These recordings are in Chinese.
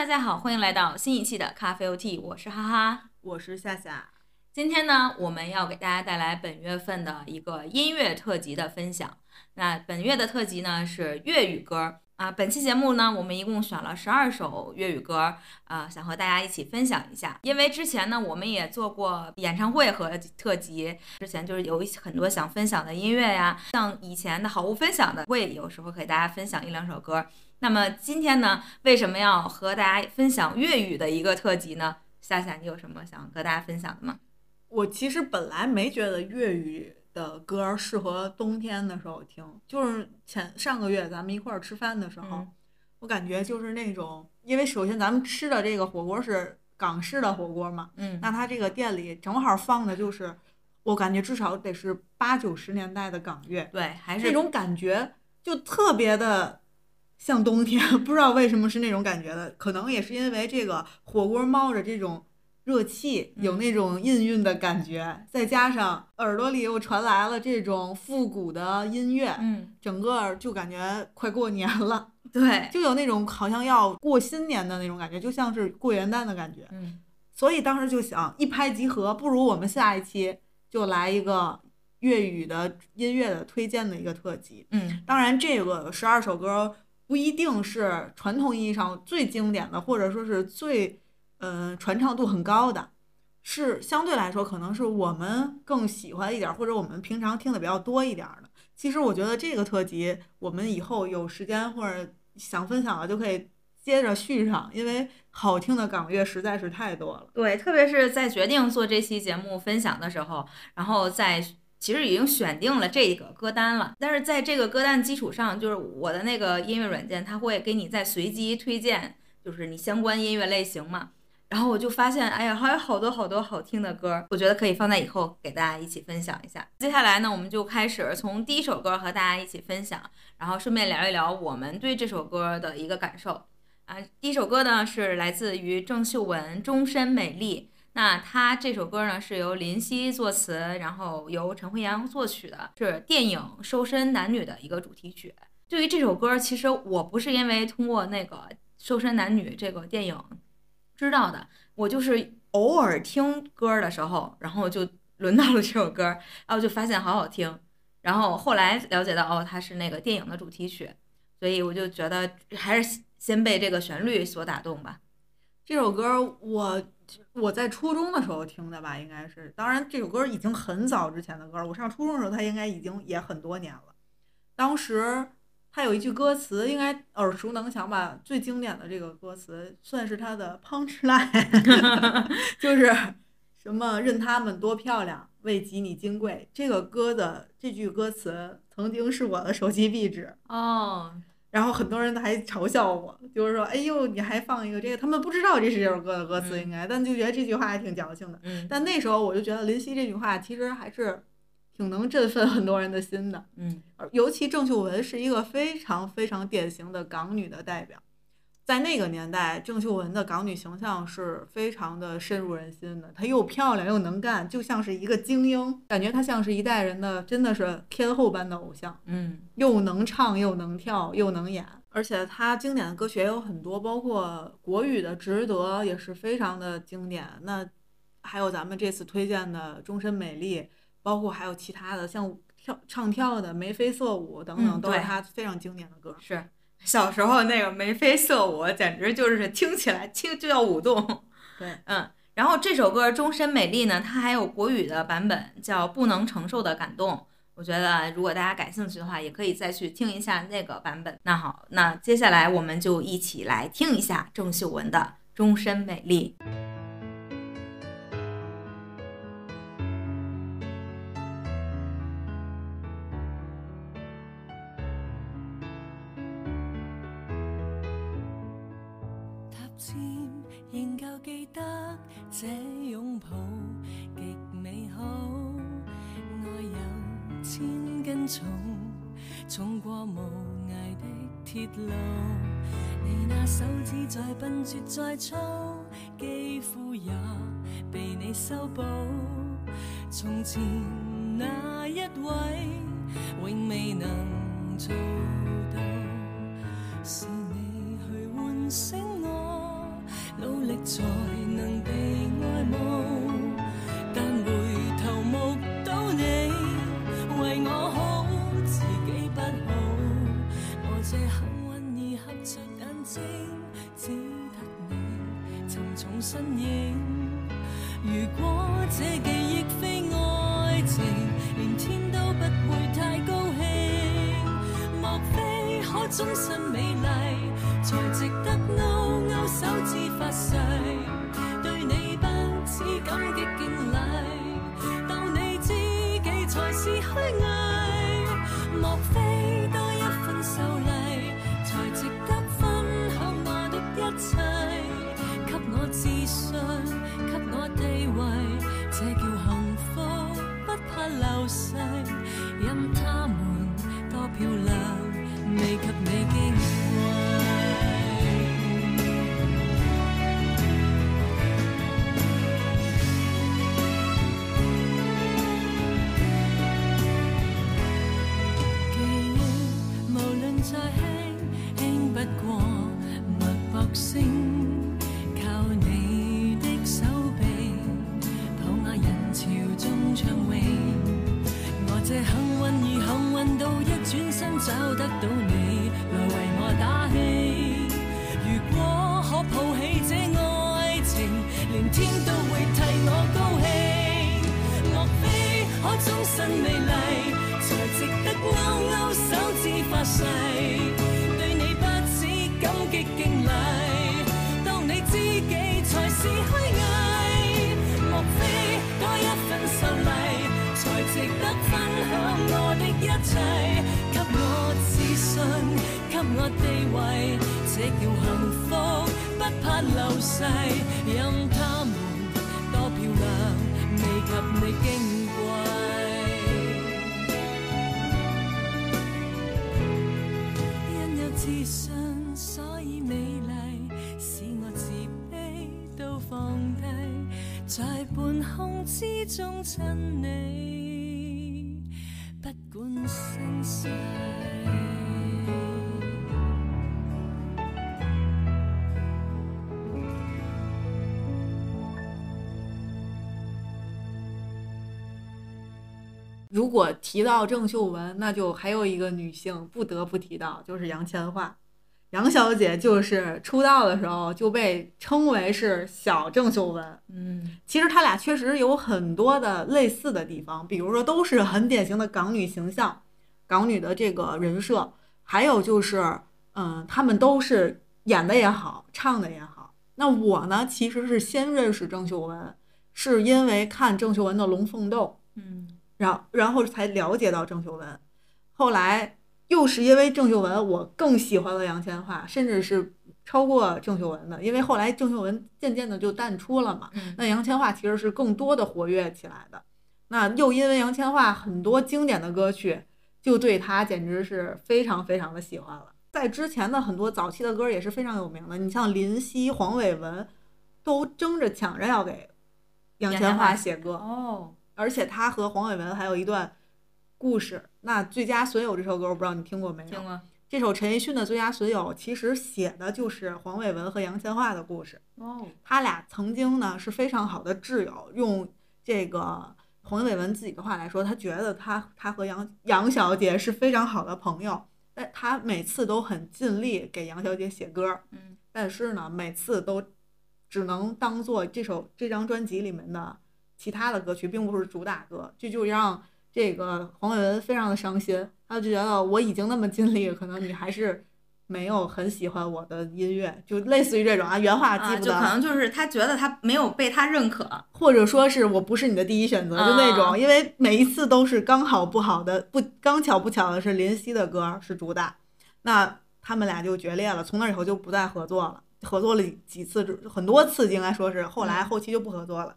大家好，欢迎来到新一期的咖啡 OT，我是哈哈，我是夏夏。今天呢，我们要给大家带来本月份的一个音乐特辑的分享。那本月的特辑呢是粤语歌啊。本期节目呢，我们一共选了十二首粤语歌啊，想和大家一起分享一下。因为之前呢，我们也做过演唱会和特辑，之前就是有很多想分享的音乐呀，像以前的好物分享的，会有时候给大家分享一两首歌。那么今天呢，为什么要和大家分享粤语的一个特辑呢？夏夏，你有什么想和大家分享的吗？我其实本来没觉得粤语的歌适合冬天的时候听，就是前上个月咱们一块儿吃饭的时候，我感觉就是那种，因为首先咱们吃的这个火锅是港式的火锅嘛，嗯，那他这个店里正好放的就是，我感觉至少得是八九十年代的港乐，对，还是那种感觉就特别的。像冬天，不知道为什么是那种感觉的，可能也是因为这个火锅冒着这种热气，有那种氤氲的感觉，再加上耳朵里又传来了这种复古的音乐，嗯，整个就感觉快过年了，对，就有那种好像要过新年的那种感觉，就像是过元旦的感觉，嗯，所以当时就想一拍即合，不如我们下一期就来一个粤语的音乐的推荐的一个特辑，嗯，当然这个十二首歌。不一定是传统意义上最经典的，或者说是最，嗯，传唱度很高的，是相对来说可能是我们更喜欢一点，或者我们平常听的比较多一点的。其实我觉得这个特辑，我们以后有时间或者想分享了就可以接着续上，因为好听的港乐实在是太多了。对，特别是在决定做这期节目分享的时候，然后再。其实已经选定了这个歌单了，但是在这个歌单基础上，就是我的那个音乐软件，它会给你再随机推荐，就是你相关音乐类型嘛。然后我就发现，哎呀，还有好多好多好听的歌，我觉得可以放在以后给大家一起分享一下。接下来呢，我们就开始从第一首歌和大家一起分享，然后顺便聊一聊我们对这首歌的一个感受。啊，第一首歌呢是来自于郑秀文《终身美丽》。那他这首歌呢，是由林夕作词，然后由陈慧阳作曲的，是电影《瘦身男女》的一个主题曲。对于这首歌，其实我不是因为通过那个《瘦身男女》这个电影知道的，我就是偶尔听歌的时候，然后就轮到了这首歌，然后就发现好好听，然后后来了解到哦，它是那个电影的主题曲，所以我就觉得还是先被这个旋律所打动吧。这首歌我我在初中的时候听的吧，应该是，当然这首歌已经很早之前的歌了。我上初中的时候，它应该已经也很多年了。当时他有一句歌词，应该耳熟能详吧？最经典的这个歌词算是他的 “Punchline”，就是什么“任他们多漂亮，未及你金贵”。这个歌的这句歌词曾经是我的手机壁纸哦。然后很多人还嘲笑我，就是说，哎呦，你还放一个这个？他们不知道这是这首歌的歌词应该，但就觉得这句话还挺矫情的。但那时候我就觉得林夕这句话其实还是挺能振奋很多人的心的。嗯，尤其郑秀文是一个非常非常典型的港女的代表。在那个年代，郑秀文的港女形象是非常的深入人心的。她又漂亮又能干，就像是一个精英，感觉她像是一代人的，真的是天后般的偶像。嗯，又能唱又能跳又能演，而且她经典的歌曲也有很多，包括国语的《值得》也是非常的经典。那还有咱们这次推荐的《终身美丽》，包括还有其他的像跳唱跳的《眉飞色舞》等等，都是她非常经典的歌。是。小时候那个眉飞色舞，简直就是听起来听就要舞动。对，嗯，然后这首歌《终身美丽》呢，它还有国语的版本叫《不能承受的感动》，我觉得如果大家感兴趣的话，也可以再去听一下那个版本。那好，那接下来我们就一起来听一下郑秀文的《终身美丽》。这拥抱极美好，爱有千斤重，重过无涯的铁路。你那手指再笨拙再粗，肌肤也被你修补。从前那一位永未能做到，是你去唤醒我，努力在。sun sun 中不管如果提到郑秀文，那就还有一个女性不得不提到，就是杨千嬅。杨小姐就是出道的时候就被称为是小郑秀文，嗯，其实他俩确实有很多的类似的地方，比如说都是很典型的港女形象，港女的这个人设，还有就是，嗯，他们都是演的也好，唱的也好。那我呢，其实是先认识郑秀文，是因为看郑秀文的《龙凤斗》，嗯，然后然后才了解到郑秀文，后来。又是因为郑秀文，我更喜欢了杨千嬅，甚至是超过郑秀文的。因为后来郑秀文渐渐的就淡出了嘛，那杨千嬅其实是更多的活跃起来的。那又因为杨千嬅很多经典的歌曲，就对她简直是非常非常的喜欢了。在之前的很多早期的歌也是非常有名的，你像林夕、黄伟文都争着抢着要给杨千嬅写歌哦，而且他和黄伟文还有一段。故事，那《最佳损友》这首歌，我不知道你听过没有？听过。这首陈奕迅的《最佳损友》其实写的就是黄伟文和杨千嬅的故事。哦。他俩曾经呢是非常好的挚友。用这个黄伟文自己的话来说，他觉得他他和杨杨小姐是非常好的朋友。但他每次都很尽力给杨小姐写歌。嗯。但是呢，每次都只能当做这首这张专辑里面的其他的歌曲，并不是主打歌。这就让。这个黄伟文非常的伤心，他就觉得我已经那么尽力，可能你还是没有很喜欢我的音乐，就类似于这种啊，原话记不得。就可能就是他觉得他没有被他认可，或者说是我不是你的第一选择，就那种，因为每一次都是刚好不好的不刚巧不巧的是林夕的歌是主打，那他们俩就决裂了，从那以后就不再合作了，合作了几次很多次应该说是，后来后期就不合作了，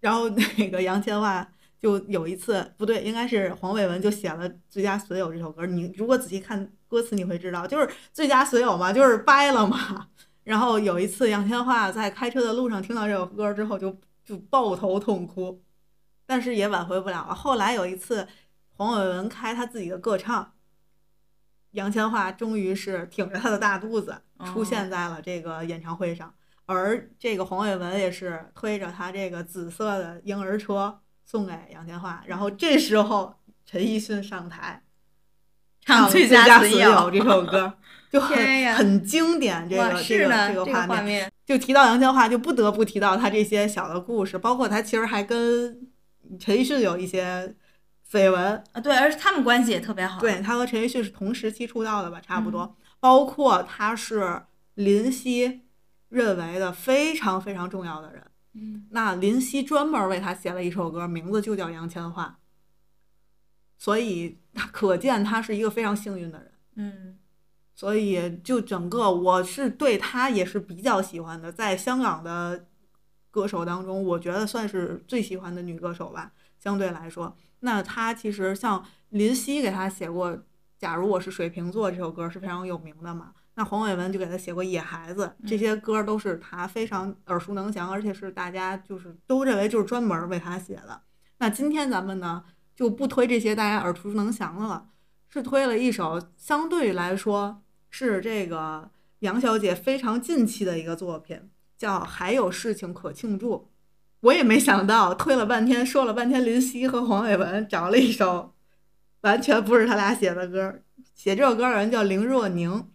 然后那个杨千嬅。就有一次不对，应该是黄伟文就写了《最佳损友》这首歌。你如果仔细看歌词，你会知道，就是《最佳损友》嘛，就是掰了嘛。然后有一次，杨千嬅在开车的路上听到这首歌之后，就就抱头痛哭，但是也挽回不了了。后来有一次，黄伟文开他自己的歌唱，杨千嬅终于是挺着她的大肚子出现在了这个演唱会上，而这个黄伟文也是推着他这个紫色的婴儿车。送给杨千嬅，然后这时候陈奕迅上台，唱《最佳损友》这首歌，就很很经典。这个这个这个画面，就提到杨千嬅，就不得不提到他这些小的故事，包括他其实还跟陈奕迅有一些绯闻啊。对，而且他们关系也特别好。对他和陈奕迅是同时期出道的吧，差不多。包括他是林夕认为的非常非常重要的人。那林夕专门为他写了一首歌，名字就叫《杨千嬅》，所以可见他是一个非常幸运的人。嗯，所以就整个我是对他也是比较喜欢的，在香港的歌手当中，我觉得算是最喜欢的女歌手吧。相对来说，那他其实像林夕给他写过《假如我是水瓶座》这首歌是非常有名的嘛。那黄伟文就给他写过《野孩子》，这些歌儿都是他非常耳熟能详，而且是大家就是都认为就是专门为他写的。那今天咱们呢就不推这些大家耳熟能详的了，是推了一首相对来说是这个杨小姐非常近期的一个作品，叫《还有事情可庆祝》。我也没想到推了半天，说了半天林夕和黄伟文，找了一首完全不是他俩写的歌儿。写这首歌的人叫林若宁。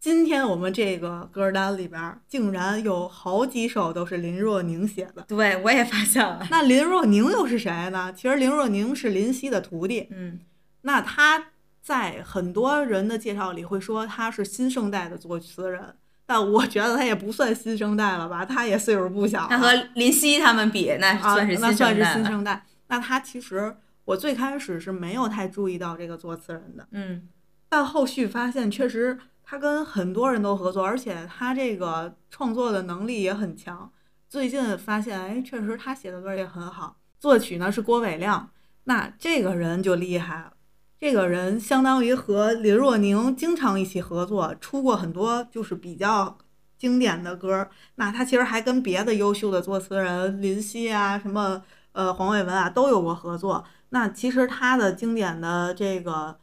今天我们这个歌单里边竟然有好几首都是林若宁写的。对，我也发现了。那林若宁又是谁呢？其实林若宁是林夕的徒弟。嗯。那他在很多人的介绍里会说他是新生代的作词人，但我觉得他也不算新生代了吧？他也岁数不小。他和林夕他们比，那算是新生代。那他其实我最开始是没有太注意到这个作词人的。嗯。但后续发现，确实。他跟很多人都合作，而且他这个创作的能力也很强。最近发现，哎，确实他写的歌也很好。作曲呢是郭伟亮，那这个人就厉害了。这个人相当于和林若宁经常一起合作，出过很多就是比较经典的歌。那他其实还跟别的优秀的作词人林夕啊、什么呃黄伟文啊都有过合作。那其实他的经典的这个。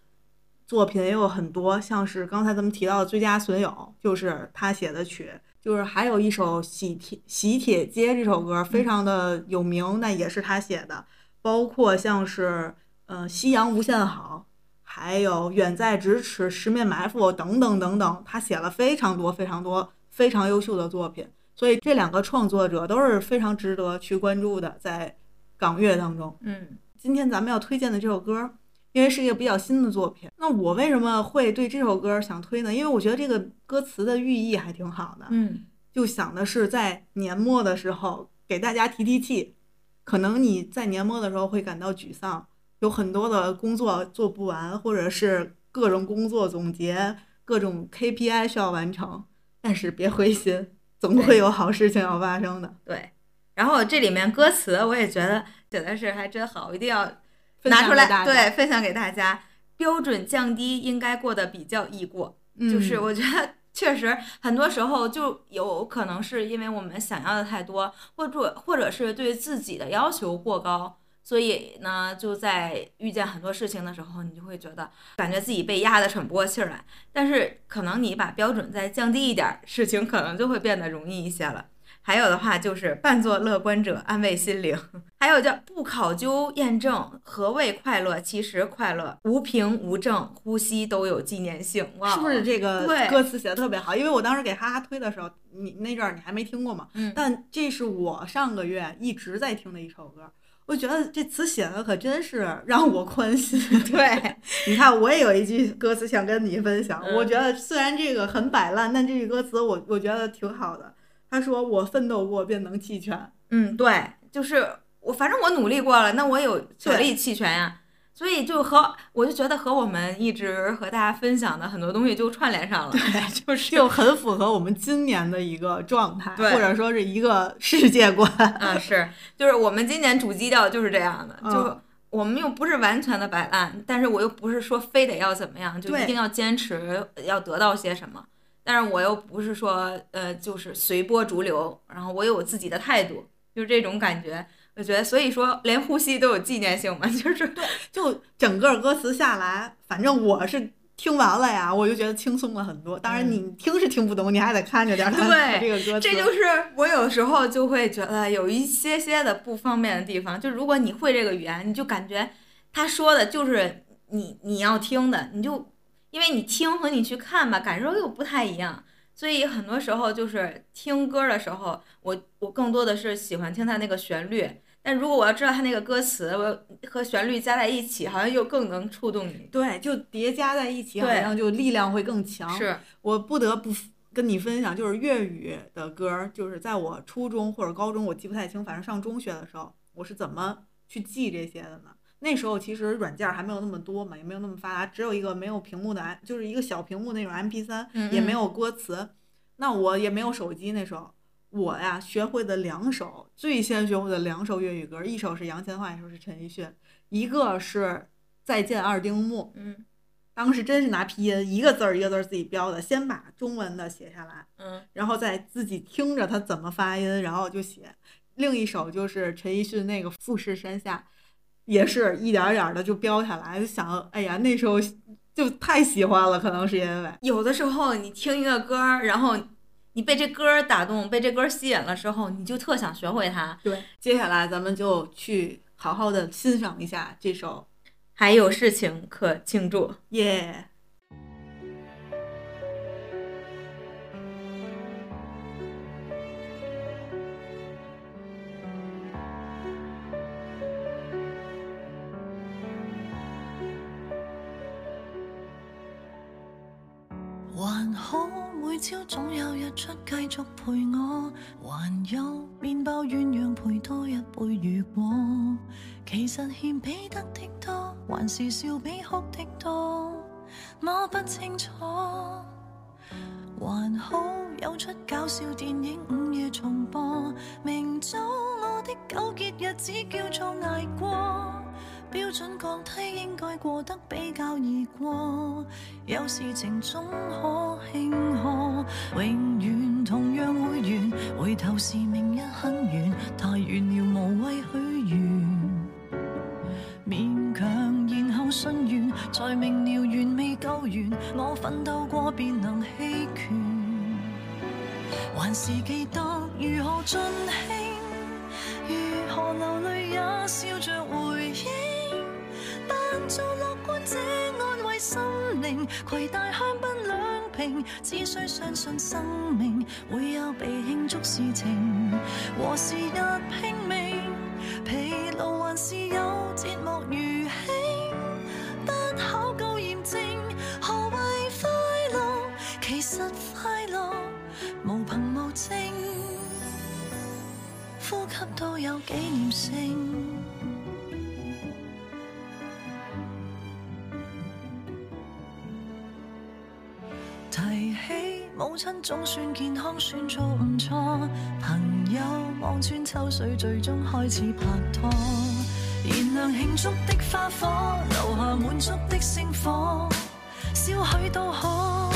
作品也有很多，像是刚才咱们提到的《最佳损友》，就是他写的曲；，就是还有一首《喜铁喜铁街》这首歌，非常的有名，那也是他写的。包括像是，嗯，《夕阳无限好》，还有《远在咫尺》《十面埋伏》等等等等，他写了非常多非常多非常优秀的作品。所以这两个创作者都是非常值得去关注的，在港乐当中。嗯，今天咱们要推荐的这首歌。因为是一个比较新的作品，那我为什么会对这首歌想推呢？因为我觉得这个歌词的寓意还挺好的，嗯，就想的是在年末的时候给大家提提气。可能你在年末的时候会感到沮丧，有很多的工作做不完，或者是各种工作总结、各种 KPI 需要完成，但是别灰心，总会有好事情要发生的。对，然后这里面歌词我也觉得，写的是还真好，一定要。拿出来对分享给大家，标准降低应该过得比较易过。就是我觉得确实很多时候就有可能是因为我们想要的太多，或者或者是对自己的要求过高，所以呢就在遇见很多事情的时候，你就会觉得感觉自己被压得喘不过气来。但是可能你把标准再降低一点，事情可能就会变得容易一些了。还有的话就是扮作乐观者安慰心灵，还有叫不考究验证何谓快乐，其实快乐无凭无证，呼吸都有纪念性。是不是这个歌词写的特别好？因为我当时给哈哈推的时候，你那阵儿你还没听过嘛。嗯。但这是我上个月一直在听的一首歌，我觉得这词写的可真是让我宽心。对，你看，我也有一句歌词想跟你分享。我觉得虽然这个很摆烂，但这句歌词我我觉得挺好的。他说：“我奋斗过，便能弃权。”嗯，对，就是我，反正我努力过了，那我有权利弃权呀。所以就和我就觉得和我们一直和大家分享的很多东西就串联上了，对，就是就很符合我们今年的一个状态，或者说是一个世界观。嗯，是，就是我们今年主基调就是这样的，就我们又不是完全的摆烂，但是我又不是说非得要怎么样，就一定要坚持要得到些什么。但是我又不是说，呃，就是随波逐流，然后我有我自己的态度，就是这种感觉。我觉得，所以说连呼吸都有纪念性嘛，就是对，就整个歌词下来，反正我是听完了呀，我就觉得轻松了很多。当然你听是听不懂，你还得看着点儿。对，这个歌词，这就是我有时候就会觉得有一些些的不方便的地方。就如果你会这个语言，你就感觉他说的就是你你要听的，你就。因为你听和你去看吧，感受又不太一样，所以很多时候就是听歌的时候，我我更多的是喜欢听它那个旋律。但如果我要知道它那个歌词，和旋律加在一起，好像又更能触动你。对，就叠加在一起，好像就力量会更强。是我不得不跟你分享，就是粤语的歌，就是在我初中或者高中，我记不太清，反正上中学的时候，我是怎么去记这些的呢？那时候其实软件还没有那么多嘛，也没有那么发达，只有一个没有屏幕的，就是一个小屏幕那种 M P 三，也没有歌词。那我也没有手机，那时候我呀学会的两首，最先学会的两首粤语歌，一首是杨千嬅，一首是陈奕迅，一个是再见二丁目。嗯，当时真是拿拼音一个字儿一个字儿自己标的，先把中文的写下来，嗯，然后再自己听着它怎么发音，然后就写。另一首就是陈奕迅那个富士山下。也是一点儿点儿的就飙下来，就想，哎呀，那时候就太喜欢了，可能是因为有的时候你听一个歌，然后你被这歌打动，被这歌吸引了之后，你就特想学会它。对，接下来咱们就去好好的欣赏一下这首，还有事情可庆祝，耶。还好，每朝总有日出继续陪我，还有面包鸳鸯陪多一杯。如果其实欠比得的多，还是笑比哭的多，我不清楚。还好有出搞笑电影午夜重播，明早我的纠结日子叫做挨过。标准降低应该过得比较易过，有事情总可庆贺，永远同样会完。回头时明日很远，太远了无谓许愿，勉强然后信缘，才明了缘未够完。我奋斗过便能弃权，还是记得如何尽兴，如何流泪也笑着回。做乐观者，安慰心灵，攜带香檳兩瓶，只需相信生命會有被慶祝事情，和時日拼命，疲勞還是有節目餘興，不考究验证，何謂快樂？其實快樂無憑無證，呼吸都有紀念性。母亲总算健康，算做唔错。朋友望穿秋水，最终开始拍拖。燃亮庆祝的花火，留下满足的星火，笑许都好。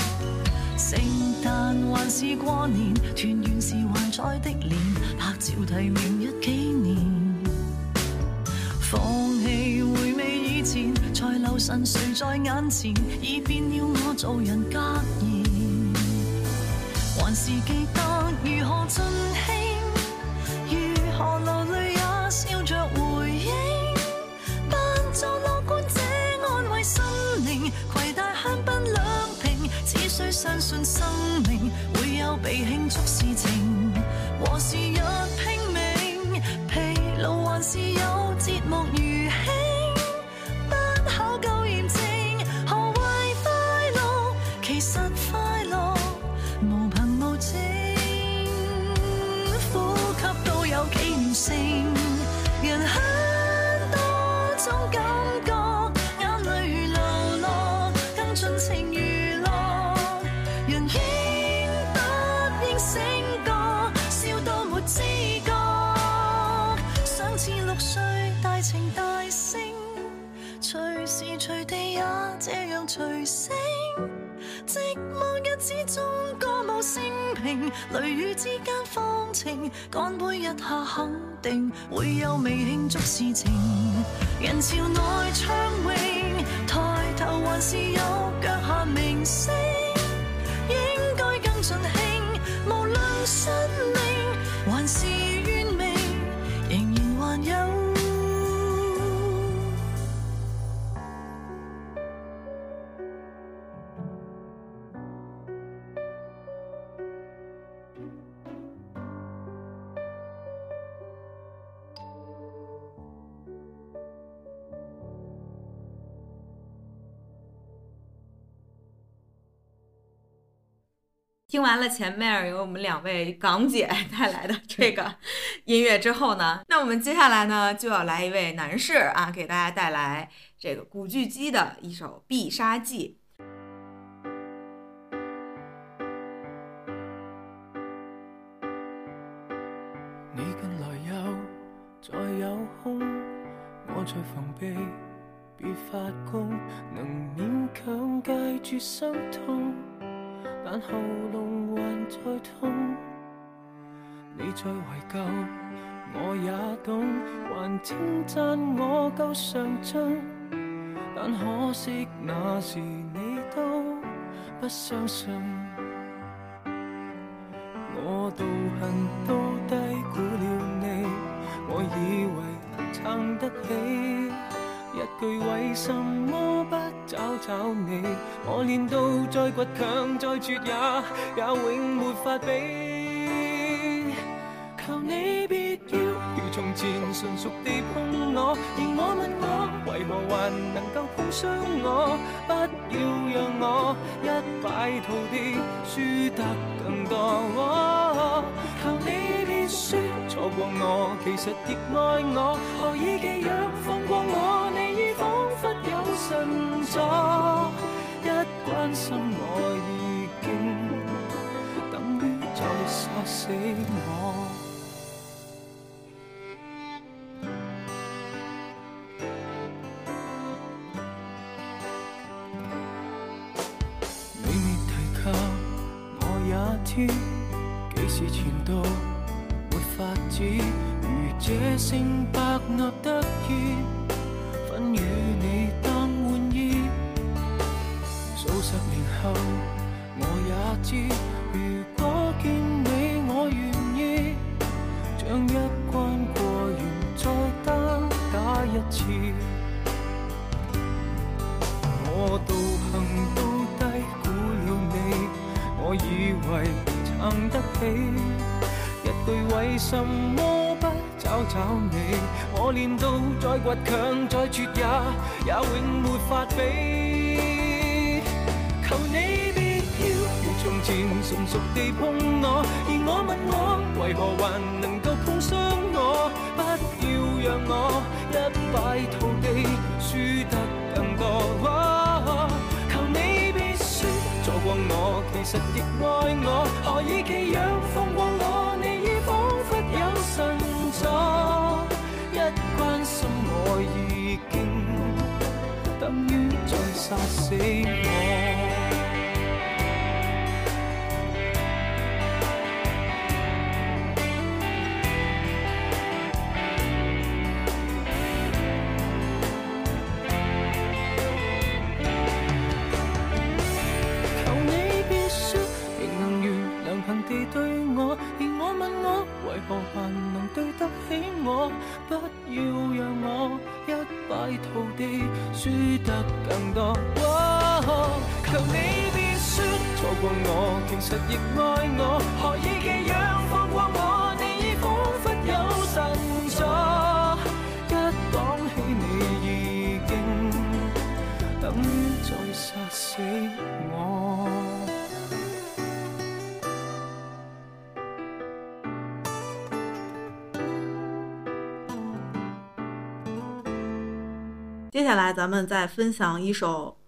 圣诞还是过年，团圆时还在的脸，拍照提明日纪念。放弃回味以前，才留神谁在眼前，已变了我做人格。还是记得如何尽兴，如何流泪也笑着回应，扮作乐观者安慰心灵，携带香槟两瓶，只需相信生命会有被庆祝事情和时日拼。随地也这样随声，寂寞日子中歌舞升平，雷雨之间放晴，干杯一下肯定会有未庆祝事情。人潮内畅泳，抬头还是有脚下明星。听完了前面由我们两位港姐带来的这个音乐之后呢那我们接下来呢就要来一位男士啊给大家带来这个古巨基的一首必杀技你近来又再有空我在防备别发功能勉强戒绝伤痛但喉咙还在痛，你在怀旧，我也懂，还称赞我够上进，但可惜那时你都不相信，我道行都低估了你，我以为撑得起一句为什么。找找你，我练到再倔强再绝也也永没法比。求你别要如从前纯熟地碰我，而我问我为何还能够碰伤我？不要让我一败涂地，输得更多。求你别说错过我，其实亦爱我，何以技若放过我？你。一关心我已经等于在杀死我。你未提及，我也知，既是前度，没法子。如这性白鸽得意，分予。你，我练到再再倔强绝也也永没法比。求你别要如从前纯熟地碰我，而我问我为何还能够碰伤我？不要让我一败涂地，输得更多。求你别说错过我其实亦爱我。求你别说，仍能如良朋地对我，而我问我为何还能对得起我。地输得更多，求你别说错过我，其实亦爱我，何以记养？咱们再分享一首《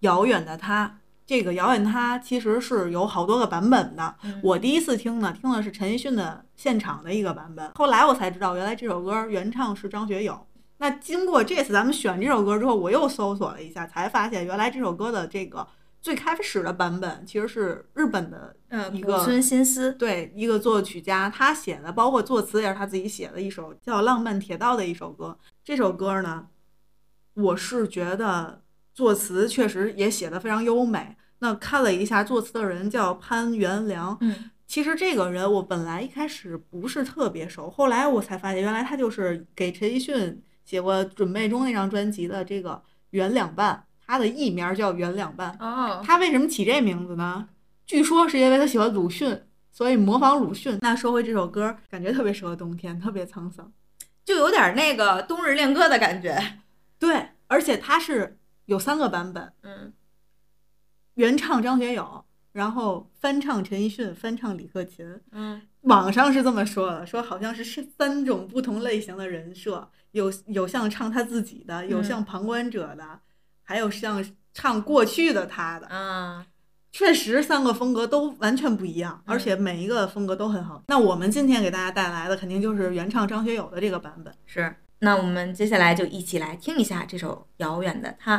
遥远的他》。这个《遥远的他》其实是有好多个版本的。我第一次听呢，听的是陈奕迅的现场的一个版本。后来我才知道，原来这首歌原唱是张学友。那经过这次咱们选这首歌之后，我又搜索了一下，才发现原来这首歌的这个最开始的版本其实是日本的一个古村新司对一个作曲家他写的，包括作词也是他自己写的一首叫《浪漫铁道》的一首歌。这首歌呢？我是觉得作词确实也写的非常优美。那看了一下作词的人叫潘元良，嗯，其实这个人我本来一开始不是特别熟，后来我才发现原来他就是给陈奕迅写过《准备中》那张专辑的这个元两半，他的艺名叫元两半。哦，他为什么起这名字呢？据说是因为他喜欢鲁迅，所以模仿鲁迅。那说回这首歌，感觉特别适合冬天，特别沧桑，就有点那个冬日恋歌的感觉。对，而且它是有三个版本，嗯，原唱张学友，然后翻唱陈奕迅，翻唱李克勤，嗯，网上是这么说的，说好像是是三种不同类型的人设，有有像唱他自己的，有像旁观者的，还有像唱过去的他的，嗯。确实三个风格都完全不一样，而且每一个风格都很好。那我们今天给大家带来的肯定就是原唱张学友的这个版本，是。那我们接下来就一起来听一下这首《遥远的他》。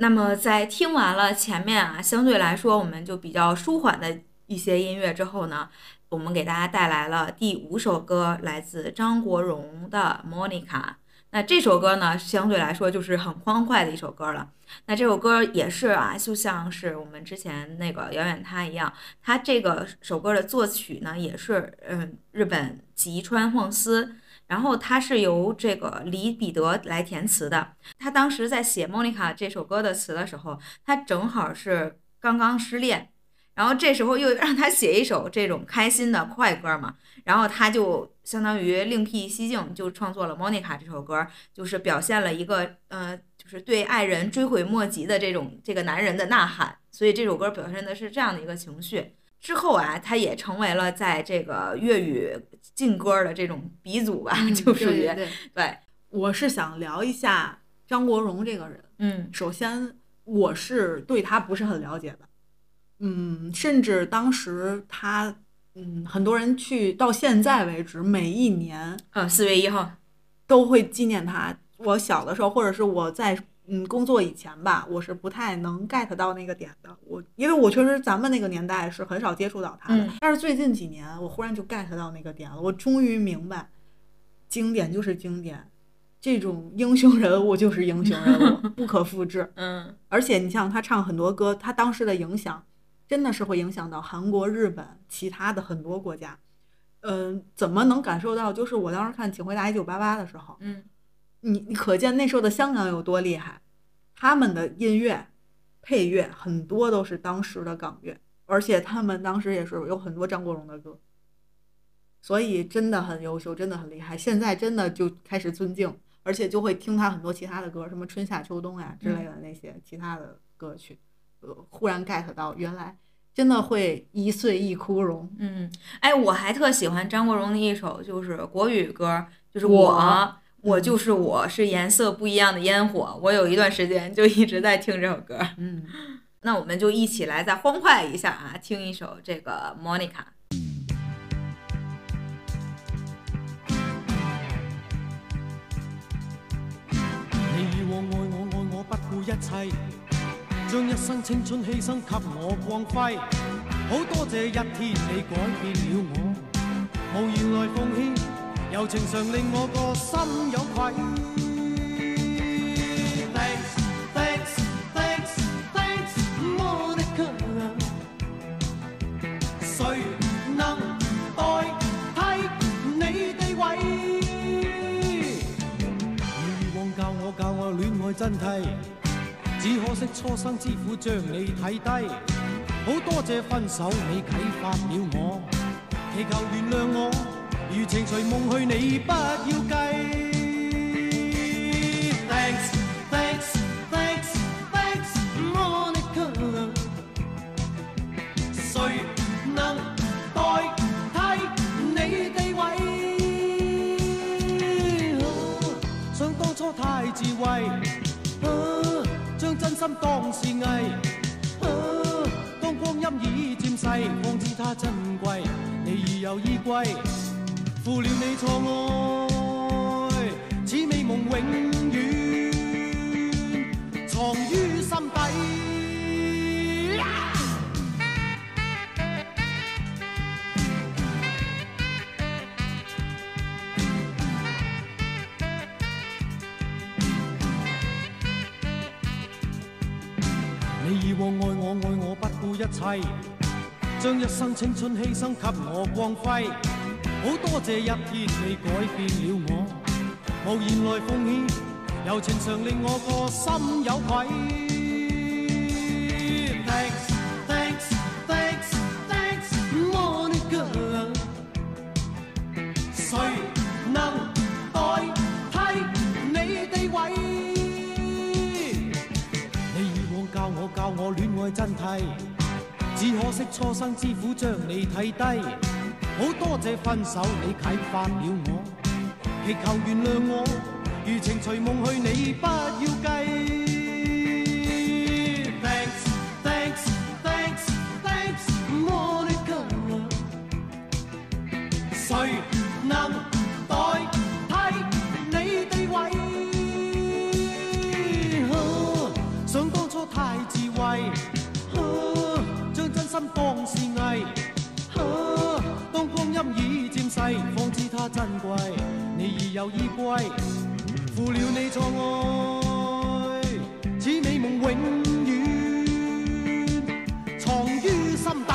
那么，在听完了前面啊，相对来说，我们就比较舒缓的。一些音乐之后呢，我们给大家带来了第五首歌，来自张国荣的《Monica》。那这首歌呢，相对来说就是很欢快的一首歌了。那这首歌也是啊，就像是我们之前那个遥远他一样。他这个首歌的作曲呢，也是嗯，日本吉川晃司。然后他是由这个李彼得来填词的。他当时在写《Monica》这首歌的词的时候，他正好是刚刚失恋。然后这时候又让他写一首这种开心的快歌嘛，然后他就相当于另辟蹊径，就创作了《Monica》这首歌，就是表现了一个呃，就是对爱人追悔莫及的这种这个男人的呐喊。所以这首歌表现的是这样的一个情绪。之后啊，他也成为了在这个粤语劲歌的这种鼻祖吧，就属于对。我是想聊一下张国荣这个人，嗯，首先我是对他不是很了解的。嗯，甚至当时他，嗯，很多人去到现在为止，每一年，嗯，四月一号都会纪念他。我小的时候，或者是我在嗯工作以前吧，我是不太能 get 到那个点的。我因为我确实咱们那个年代是很少接触到他的。但是最近几年，我忽然就 get 到那个点了。我终于明白，经典就是经典，这种英雄人物就是英雄人物，不可复制。嗯，而且你像他唱很多歌，他当时的影响。真的是会影响到韩国、日本、其他的很多国家。嗯，怎么能感受到？就是我当时看《请回答一九八八》的时候，嗯，你你可见那时候的香港有多厉害。他们的音乐配乐很多都是当时的港乐，而且他们当时也是有很多张国荣的歌，所以真的很优秀，真的很厉害。现在真的就开始尊敬，而且就会听他很多其他的歌，什么春夏秋冬呀之类的那些其他的歌曲。呃，忽然 get 到，原来真的会一岁一枯荣。嗯，哎，我还特喜欢张国荣的一首，就是国语歌，就是我，我就是我，是颜色不一样的烟火。我有一段时间就一直在听这首歌。嗯，那我们就一起来再欢快一下啊，听一首这个 Monica。将一生青春牺牲给我光辉，好多谢一天你改变了我，无言来奉献，柔情常令我个心有愧。谁能代替你地位？以往教我教我恋爱真谛。只可惜初生之虎将你睇低，好多谢分手你启发了我，祈求原谅我，余情随梦去，你不要计。Thanks, thanks, thanks, thanks Monica，谁能代替你地位？想当初太自卫。心当是艺，当光阴已渐逝，方知它珍贵。你已有衣归，负了你错爱，此美梦永远藏于心底。我爱我爱我不顾一切，将一生青春牺牲给我光辉。好多谢一天你改变了我，无言来奉献，柔情常令我个心有愧。教我恋爱真谛，只可惜初生之苦将你睇低。好多谢分手，你启发了我，祈求原谅我，余情随梦去，你不要计。Thanks, thanks, thanks, thanks Monica，谁方是艺，当光阴已渐逝，方知它珍贵。你已有衣归，负了你错爱，此美梦永远藏于心底。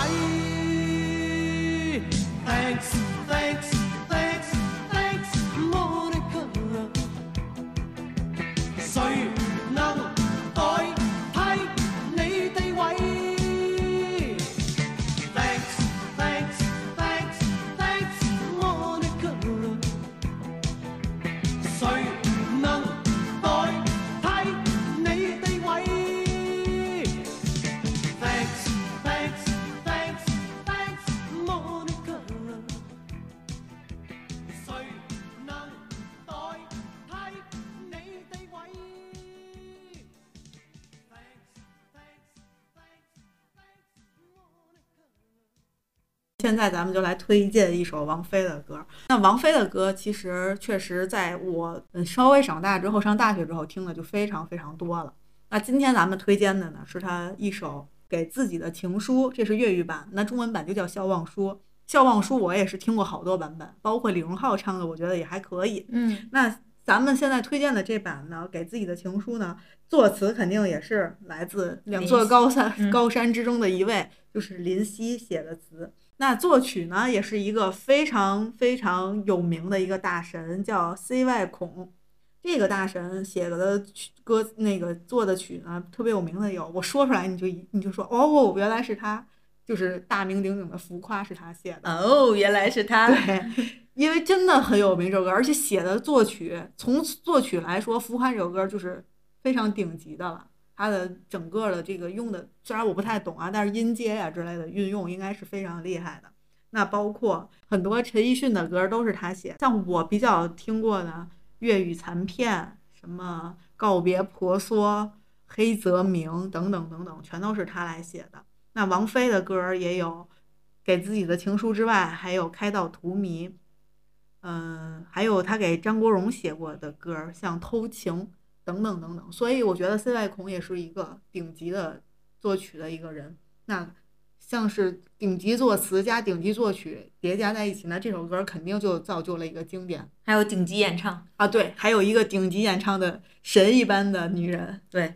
现在咱们就来推荐一首王菲的歌。那王菲的歌其实确实在我稍微长大之后，上大学之后听的就非常非常多了。那今天咱们推荐的呢，是她一首给自己的情书，这是粤语版。那中文版就叫《笑忘书》。《笑忘书》我也是听过好多版本，包括李荣浩唱的，我觉得也还可以。嗯。那咱们现在推荐的这版呢，《给自己的情书》呢，作词肯定也是来自两座高山高山之中的一位，就是林夕写的词。那作曲呢，也是一个非常非常有名的一个大神，叫 C.Y. 孔。这个大神写的曲歌，那个做的曲呢，特别有名的有，我说出来你就你就说哦，原来是他，就是大名鼎鼎的《浮夸》是他写的。哦，原来是他。对，因为真的很有名这首歌，而且写的作曲，从作曲来说，《浮夸》这首歌就是非常顶级的了。他的整个的这个用的，虽然我不太懂啊，但是音阶啊之类的运用应该是非常厉害的。那包括很多陈奕迅的歌都是他写，像我比较听过的粤语残片、什么告别婆娑、黑泽明等等等等，全都是他来写的。那王菲的歌也有，给自己的情书之外，还有开到荼蘼，嗯，还有他给张国荣写过的歌，像偷情。等等等等，所以我觉得 C Y 孔也是一个顶级的作曲的一个人。那像是顶级作词加顶级作曲叠加在一起，那这首歌肯定就造就了一个经典。还有顶级演唱啊，对，还有一个顶级演唱的神一般的女人，对。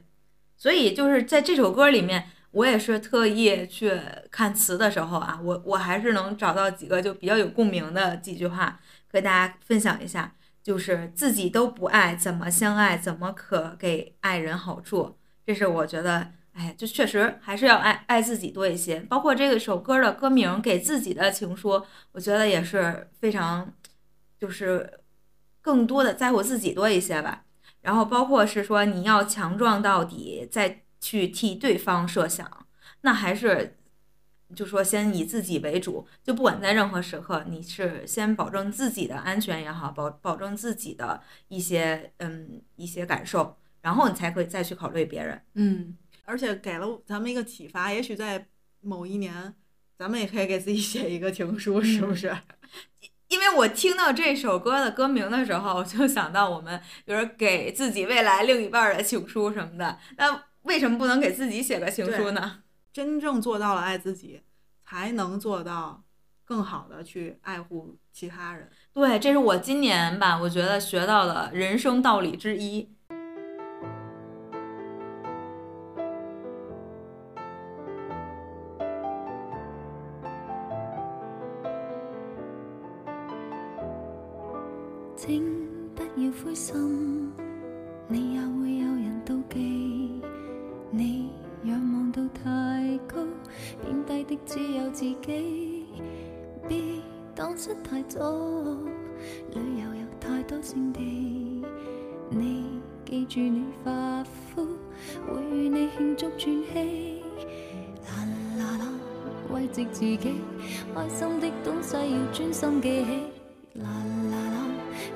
所以就是在这首歌里面，我也是特意去看词的时候啊，我我还是能找到几个就比较有共鸣的几句话，和大家分享一下。就是自己都不爱，怎么相爱？怎么可给爱人好处？这是我觉得，哎呀，就确实还是要爱爱自己多一些。包括这个首歌的歌名《给自己的情书》，我觉得也是非常，就是更多的在乎自己多一些吧。然后包括是说你要强壮到底，再去替对方设想，那还是。就说先以自己为主，就不管在任何时刻，你是先保证自己的安全也好，保保证自己的一些嗯一些感受，然后你才可以再去考虑别人。嗯，而且给了咱们一个启发，也许在某一年，咱们也可以给自己写一个情书，是不是？因为我听到这首歌的歌名的时候，就想到我们，比如给自己未来另一半的情书什么的，那为什么不能给自己写个情书呢？真正做到了爱自己，才能做到更好的去爱护其他人。对，这是我今年吧，我觉得学到的人生道理之一。请不要灰心，你也会有人妒忌你。仰望到太高，贬低的只有自己。别当失太早，旅游有太多胜地。你记住，你发肤会与你庆祝转机。啦啦啦，慰藉自己，开心的东西要专心记起。啦。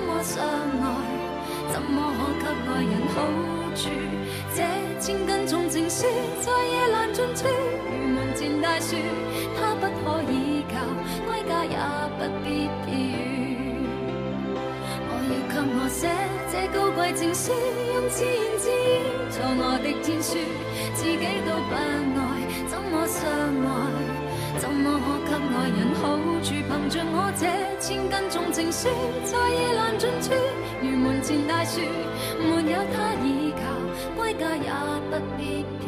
怎么相爱？怎么可给爱人好处？这千斤重情书，在夜阑尽处，如门前大树，它不可以靠，哀家也不必怨。我要给我写这高贵情书，用自语，做我的天书，自己都不爱，怎么相爱？怎么可给爱人好处？凭着我这千斤重情书，再夜难尽处，如门前大树，没有他倚靠，归家也不必。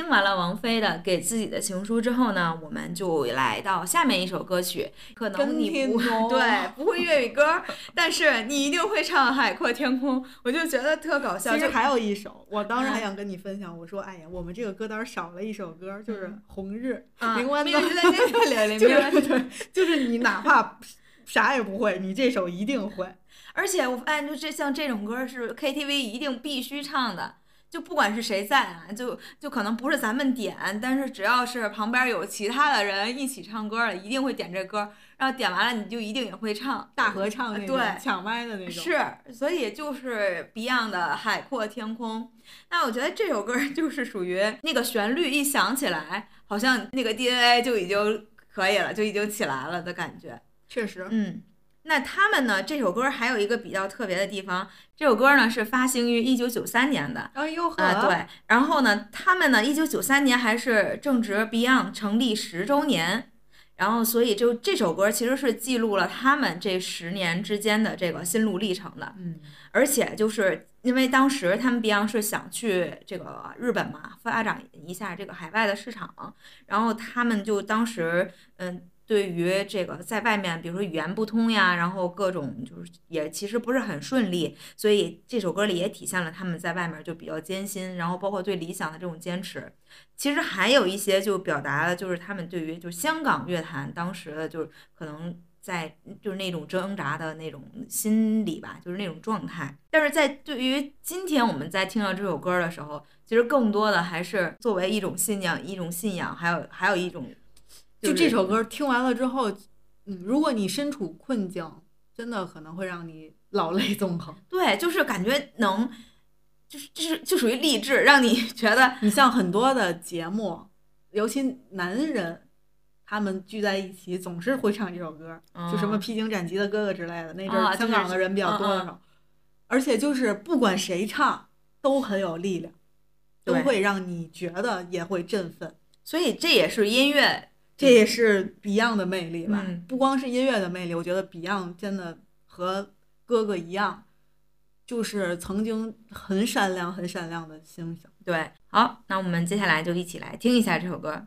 听完了王菲的《给自己的情书》之后呢，我们就来到下面一首歌曲，可能你 对不会粤语歌，但是你一定会唱《海阔天空》，我就觉得特搞笑。其实还有一首，我当然想跟你分享。我说，哎呀，我们这个歌单少了一首歌，就是《红日》。啊，林冠东就在那练 就是就是你哪怕啥也不会，你这首一定会。而且，我哎，就这像这种歌是 KTV 一定必须唱的。就不管是谁在啊，就就可能不是咱们点，但是只要是旁边有其他的人一起唱歌，一定会点这歌。然后点完了，你就一定也会唱大合唱那种抢麦的那种。是，所以就是 Beyond 的《海阔天空》。那我觉得这首歌 就是属于那个旋律一响起来，好像那个 DNA 就已经可以了，就已经起来了的感觉。确实，嗯。那他们呢？这首歌还有一个比较特别的地方。这首歌呢是发行于一九九三年的。哎呦啊，对。然后呢，他们呢，一九九三年还是正值 Beyond 成立十周年，然后所以就这首歌其实是记录了他们这十年之间的这个心路历程的。嗯。而且就是因为当时他们 Beyond 是想去这个日本嘛，发展一下这个海外的市场，然后他们就当时嗯。对于这个，在外面，比如说语言不通呀，然后各种就是也其实不是很顺利，所以这首歌里也体现了他们在外面就比较艰辛，然后包括对理想的这种坚持。其实还有一些就表达了，就是他们对于就香港乐坛当时的就是可能在就是那种挣扎的那种心理吧，就是那种状态。但是在对于今天我们在听到这首歌的时候，其实更多的还是作为一种信仰，一种信仰，还有还有一种。就这首歌听完了之后，嗯，如果你身处困境，真的可能会让你老泪纵横。对，就是感觉能，就是就是就属于励志，让你 觉得你像很多的节目，尤其男人，他们聚在一起总是会唱这首歌，就什么披荆斩棘的哥哥之类的。那阵香港的人比较多的时候，而且就是不管谁唱都很有力量，都会让你觉得也会振奋。所以这也是音乐。这也是 Beyond 的魅力吧，不光是音乐的魅力，我觉得 Beyond 真的和哥哥一样，就是曾经很闪亮、很闪亮的星星。对，好，那我们接下来就一起来听一下这首歌。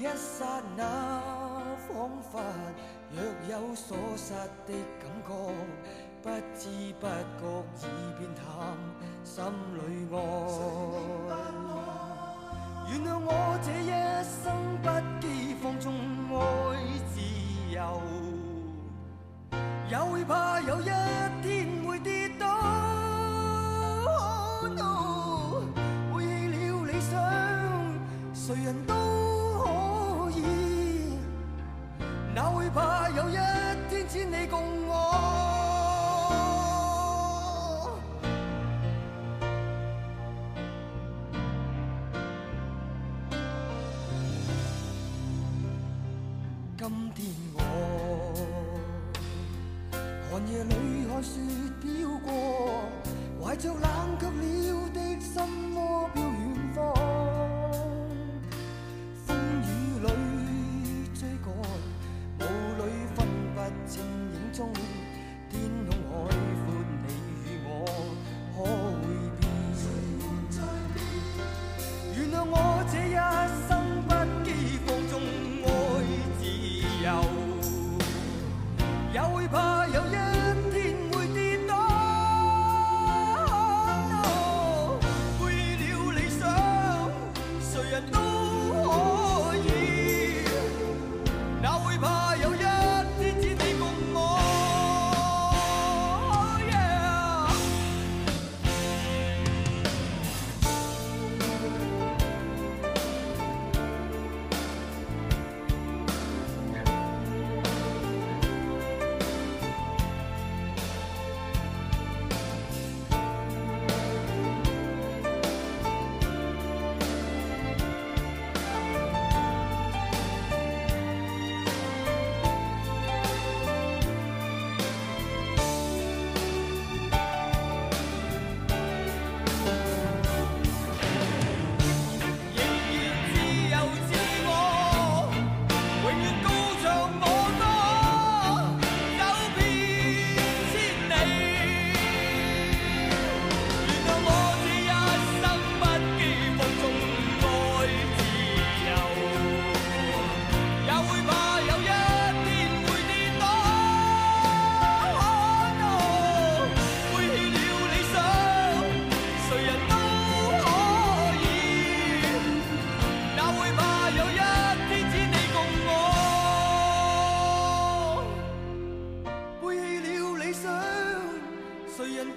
一刹那，仿佛若有所失的感觉，不知不觉已变淡，心里爱原谅我这一生不羁放纵爱自由，也会怕有一天会跌倒。Martin.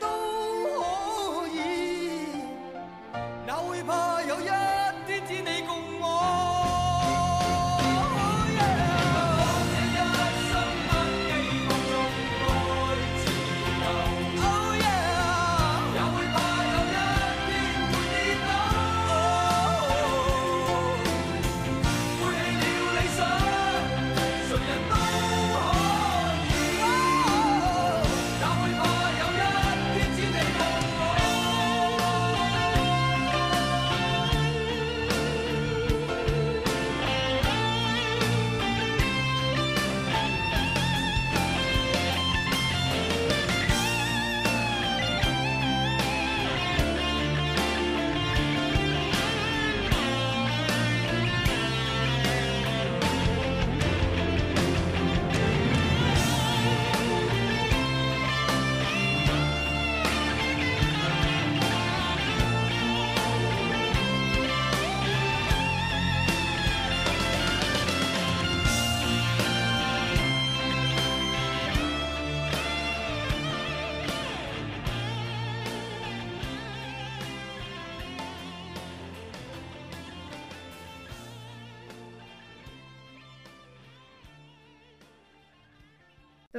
都可以，哪会怕？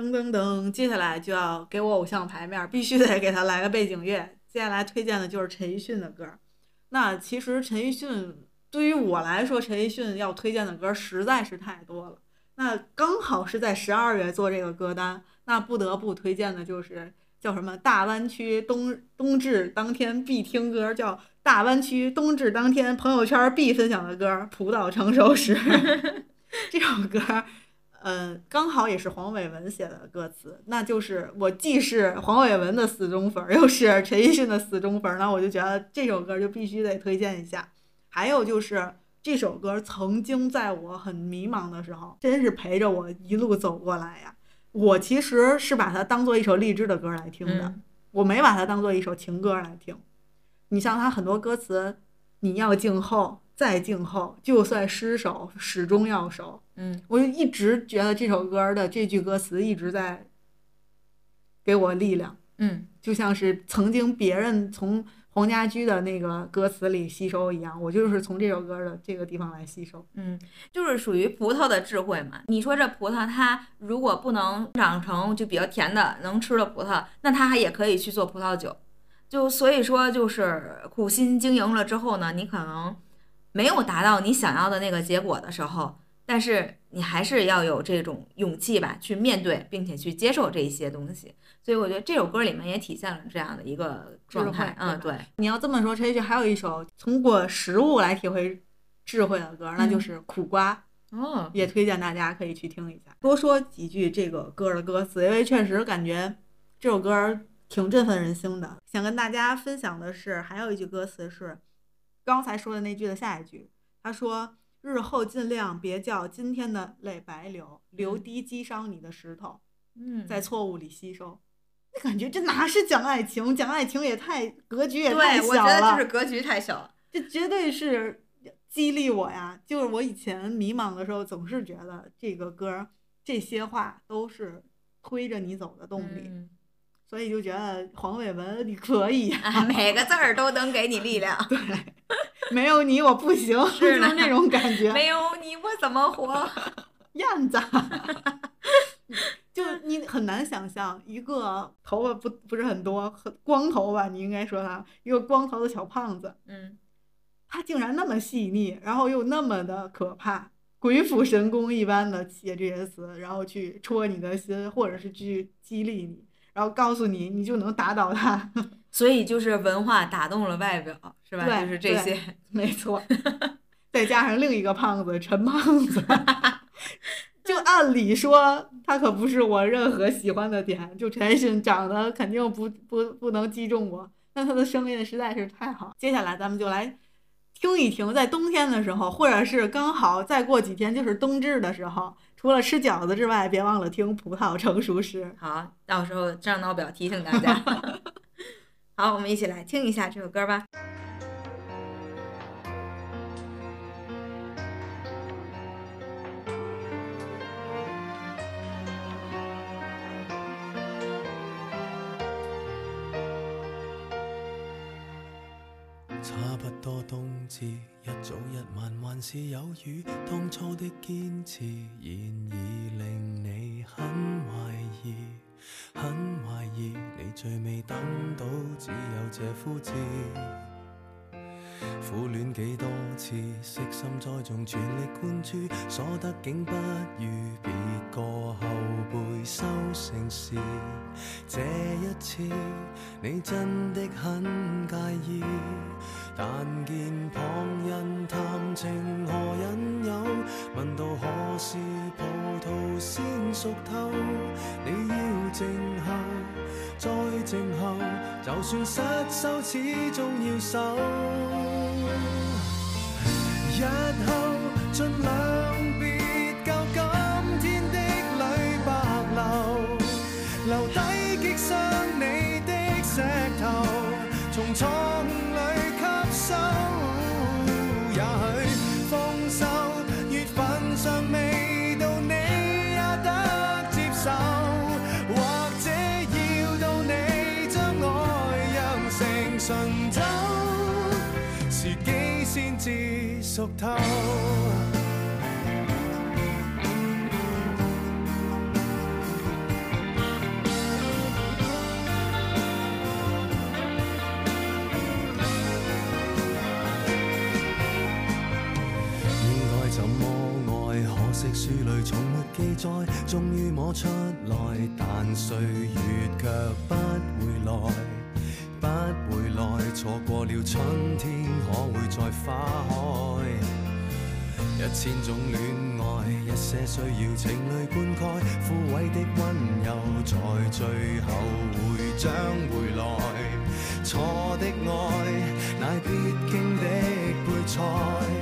噔噔噔，接下来就要给我偶像牌面，必须得给他来个背景乐。接下来推荐的就是陈奕迅的歌。那其实陈奕迅对于我来说，陈奕迅要推荐的歌实在是太多了。那刚好是在十二月做这个歌单，那不得不推荐的就是叫什么“大湾区冬冬至当天必听歌”，叫“大湾区冬至当天朋友圈必分享的歌”——《葡萄成熟时》这首歌。呃，刚好也是黄伟文写的歌词，那就是我既是黄伟文的死忠粉儿，又是陈奕迅的死忠粉儿，那我就觉得这首歌就必须得推荐一下。还有就是这首歌曾经在我很迷茫的时候，真是陪着我一路走过来呀。我其实是把它当做一首励志的歌来听的，我没把它当做一首情歌来听。你像它很多歌词，你要静候，再静候，就算失手，始终要守。嗯，我就一直觉得这首歌的这句歌词一直在给我力量。嗯，就像是曾经别人从黄家驹的那个歌词里吸收一样，我就是从这首歌的这个地方来吸收。嗯，就是属于葡萄的智慧嘛。你说这葡萄它如果不能长成就比较甜的能吃的葡萄，那它还也可以去做葡萄酒。就所以说，就是苦心经营了之后呢，你可能没有达到你想要的那个结果的时候。但是你还是要有这种勇气吧，去面对并且去接受这一些东西。所以我觉得这首歌里面也体现了这样的一个智慧。嗯，对。你要这么说，陈奕迅还有一首通过食物来体会智慧的歌，那就是《苦瓜》哦，也推荐大家可以去听一下。多说几句这个歌的歌词，因为确实感觉这首歌挺振奋人心的。想跟大家分享的是，还有一句歌词是刚才说的那句的下一句，他说。日后尽量别叫今天的泪白流，流滴击伤你的石头。嗯，在错误里吸收，那感觉这哪是讲爱情？讲爱情也太格局也太小了。对，我觉得就是格局太小，了。这绝对是激励我呀！就是我以前迷茫的时候，总是觉得这个歌、这些话都是推着你走的动力。所以就觉得黄伟文你可以，每个字儿都能给你力量。对，没有你我不行，就是那种感觉。没有你我怎么活，燕子，就你很难想象一个头发不不是很多、很光头吧？你应该说他一个光头的小胖子。嗯，他竟然那么细腻，然后又那么的可怕，鬼斧神工一般的写这些词，然后去戳你的心，或者是去激励你。然后告诉你，你就能打倒他。所以就是文化打动了外表，是吧？就是这些，没错。再加上另一个胖子陈胖子，就按理说他可不是我任何喜欢的点，就陈奕迅长得肯定不不不能击中我。但他的声音实在是太好，接下来咱们就来听一听，在冬天的时候，或者是刚好再过几天就是冬至的时候。除了吃饺子之外，别忘了听葡萄成熟时。好，到时候张闹表提醒大家。好，我们一起来听一下这首歌吧。差不多冬至，一早一晚还是有雨。当初的坚持，现已令你很怀疑，很怀疑。你最未等到，只有这枯枝。苦戀幾多次，悉心栽种，全力灌注，所得竟不如別個後輩收成时。這一次你真的很介意，但見旁人談情何引诱，問到何時葡萄先熟透，你要靜候，再靜候，就算失收，始終要守。日后，尽量。应该怎么爱？可惜书里从没记载，终于摸出来，但岁月却不会来。不回来，错过了春天，可会再花开？一千种恋爱，一些需要情泪灌溉，枯萎的温柔，在最后会将回来。错的爱，乃必经的配菜。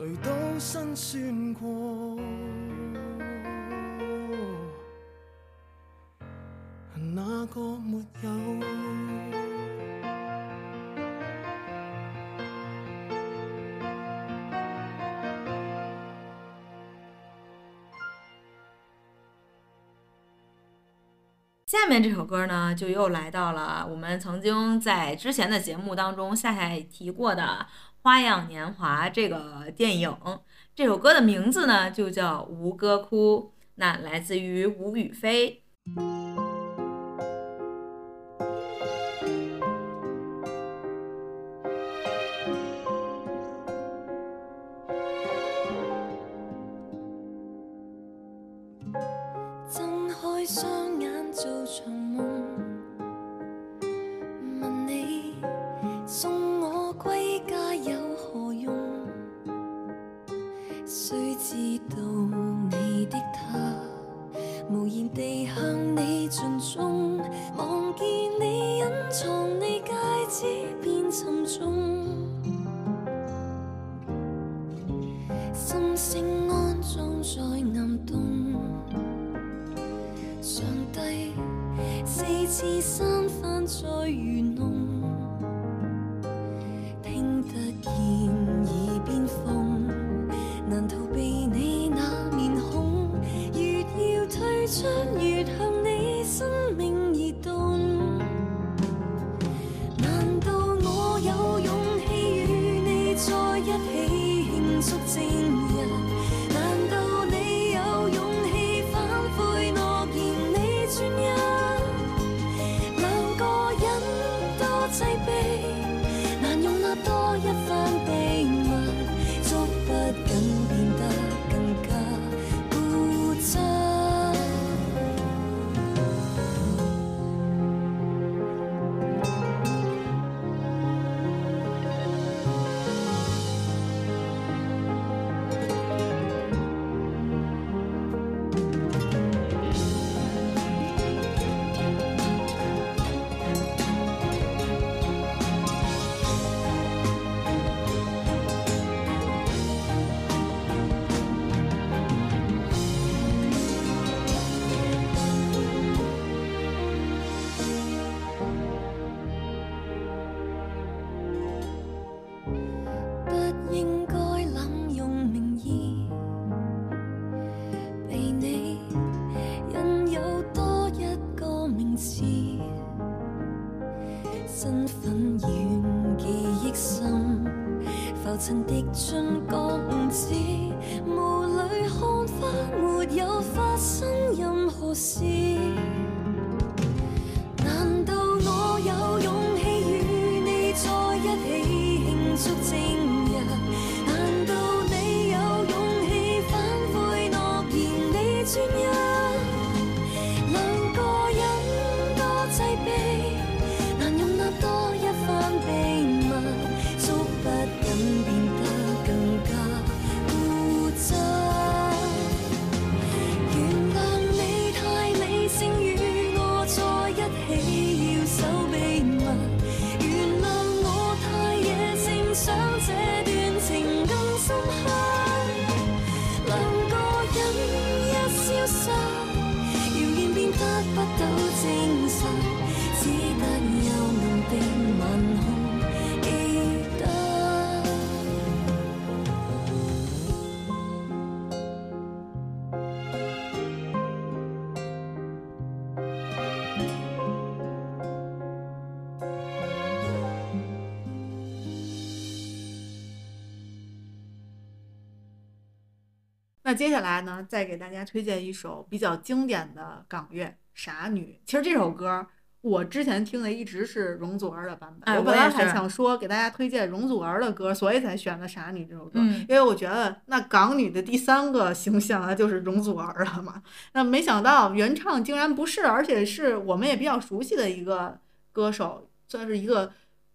谁都辛酸过。下面这首歌呢，就又来到了我们曾经在之前的节目当中夏夏提过的。《花样年华》这个电影，这首歌的名字呢，就叫《吴哥窟》，那来自于吴雨霏。虽知道你的他，无言地向你尽忠，望见你隐藏你戒指便沉重，心声安葬在暗洞。上帝四次三番再。那接下来呢，再给大家推荐一首比较经典的港乐《傻女》。其实这首歌我之前听的一直是容祖儿的版本。我本来还想说给大家推荐容祖儿的歌，所以才选了《傻女》这首歌。因为我觉得那港女的第三个形象啊，就是容祖儿了嘛。那没想到原唱竟然不是，而且是我们也比较熟悉的一个歌手，算是一个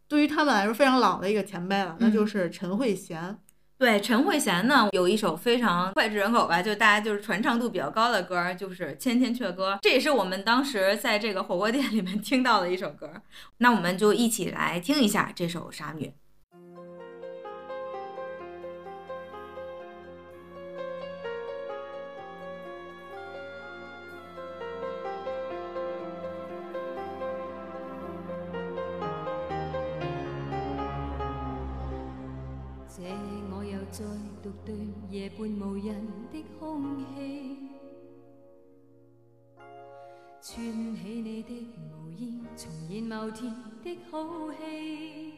对于他们来说非常老的一个前辈了，那就是陈慧娴。对陈慧娴呢，有一首非常脍炙人口吧，就大家就是传唱度比较高的歌，就是《千千阙歌》，这也是我们当时在这个火锅店里面听到的一首歌。那我们就一起来听一下这首《傻女》。伴无人的空气，穿起你的毛衣，重现某天的好戏。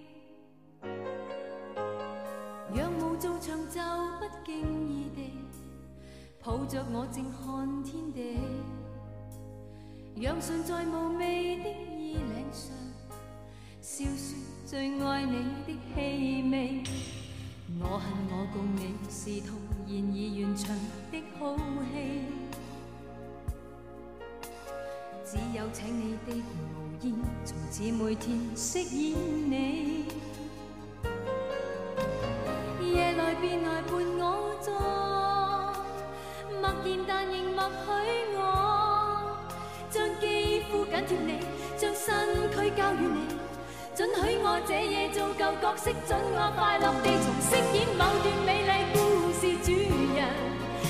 仰舞做长袖不经意地抱着我静看天地，让唇在无味的衣领上，笑说最爱你的气味。我恨我共你是同。现已完场的好戏，只有请你的毛衣，从此每天饰演你。夜来便来伴我坐，默然但仍默许我，将肌肤紧贴你，将身躯交予你。准许我这夜做旧角色，准我快乐地重饰演某段美丽故事主人，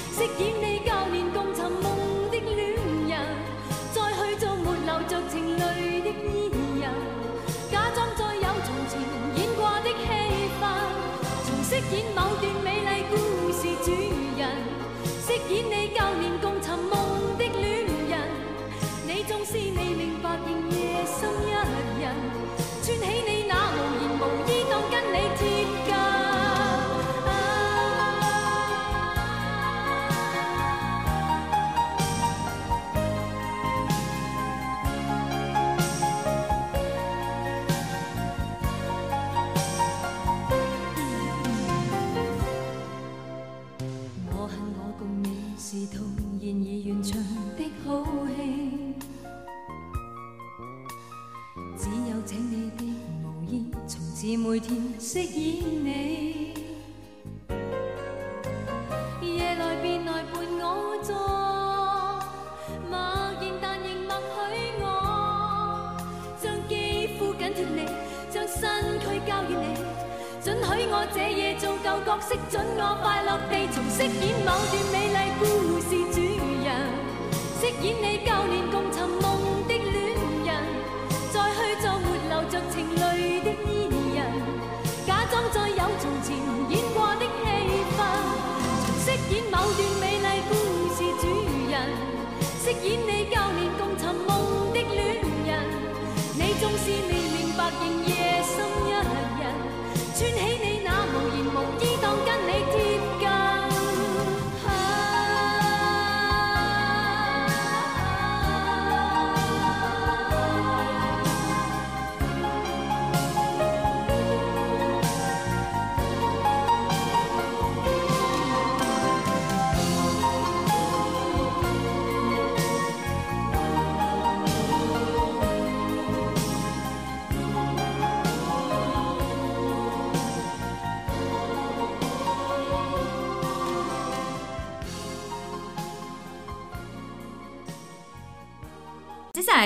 饰演你旧年共寻梦的恋人，再去做没流着情泪的伊人，假装再有从前演过的戏份，重饰演某段美丽故事主人，饰演你旧年共寻梦的恋人，你纵是未明白，仍夜深一人。穿起你。白天饰演你，夜来便来伴我坐，默然但仍默许我，将肌肤紧贴你，将身躯交予你，准许我这夜做旧角色，准我快乐地重饰演某段美丽故事主人，饰演你旧年共寻梦的恋人，再去做没流着情泪的。前演过的戏份，重饰演某段美丽故事主人，饰演你旧年共寻梦的恋人，你纵是未明白，仍夜深一人，穿起你那无言毛衣当跟。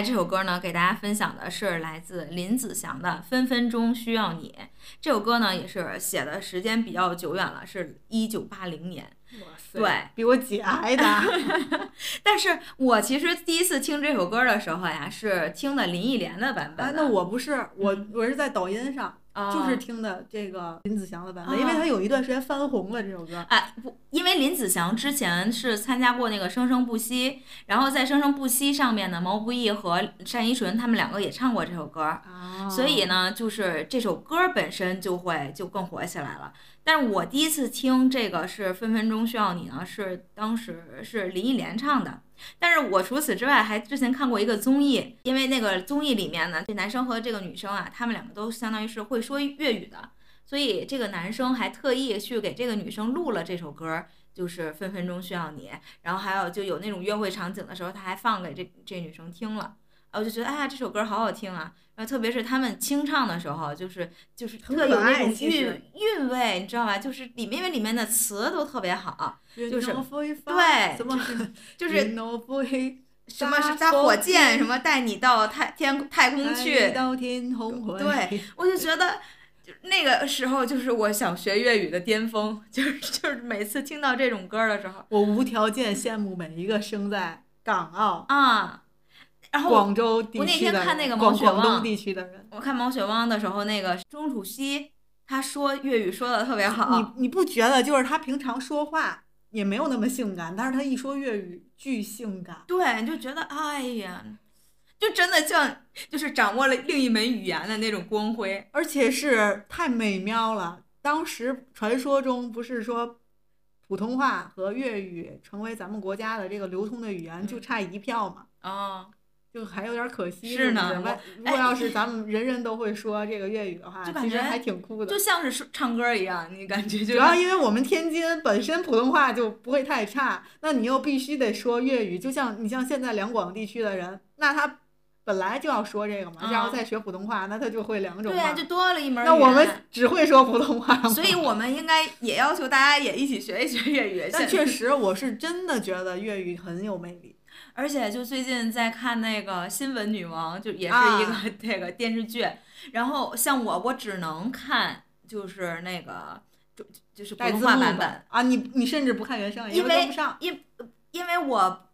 这首歌呢，给大家分享的是来自林子祥的《分分钟需要你》。这首歌呢，也是写的时间比较久远了，是一九八零年。哇塞！对比我几挨的。但是，我其实第一次听这首歌的时候呀，是听的林忆莲的版本。啊。那我不是，我我是在抖音上。就是听的这个林子祥的版本，因为他有一段时间翻红了这首歌。哎，不，因为林子祥之前是参加过那个《生生不息》，然后在《生生不息》上面呢，毛不易和单依纯他们两个也唱过这首歌，所以呢，就是这首歌本身就会就更火起来了。但是我第一次听这个是分分钟需要你呢，是当时是林忆莲唱的。但是我除此之外还之前看过一个综艺，因为那个综艺里面呢，这男生和这个女生啊，他们两个都相当于是会说粤语的，所以这个男生还特意去给这个女生录了这首歌，就是分分钟需要你。然后还有就有那种约会场景的时候，他还放给这这女生听了啊，我就觉得哎呀这首歌好好听啊。啊，特别是他们清唱的时候，就是就是特别有那种韵韵味，你知道吧？就是里面里面的词都特别好，就是对，么就是 什么搭火箭，什么带你到太天太空去，对，我就觉得那个时候就是我想学粤语的巅峰，就是就是每次听到这种歌的时候，我无条件羡慕每一个生在港澳啊。广州地区的看那地区的人，我看毛雪旺的时候，那个钟楚曦他说粤语说的特别好。你你不觉得就是他平常说话也没有那么性感，但是他一说粤语巨性感。对，就觉得哎呀，就真的像就是掌握了另一门语言的那种光辉，而且是太美妙了。当时传说中不是说普通话和粤语成为咱们国家的这个流通的语言就差一票嘛？啊。就还有点可惜，是呢。如果要是咱们人人都会说这个粤语的话，其实还挺酷的。就像是说唱歌一样，你感觉主要因为我们天津本身普通话就不会太差，那你又必须得说粤语。就像你像现在两广地区的人，那他本来就要说这个嘛，然后再学普通话，那他就会两种。对啊，就多了一门。那我们只会说普通话。所以，我们应该也要求大家也一起学一学粤语。但确实，我是真的觉得粤语很有魅力。而且就最近在看那个《新闻女王》，就也是一个 这个电视剧。然后像我，我只能看就是那个，就就是普通话版本啊。你你甚至不看原声，因为因为因因为我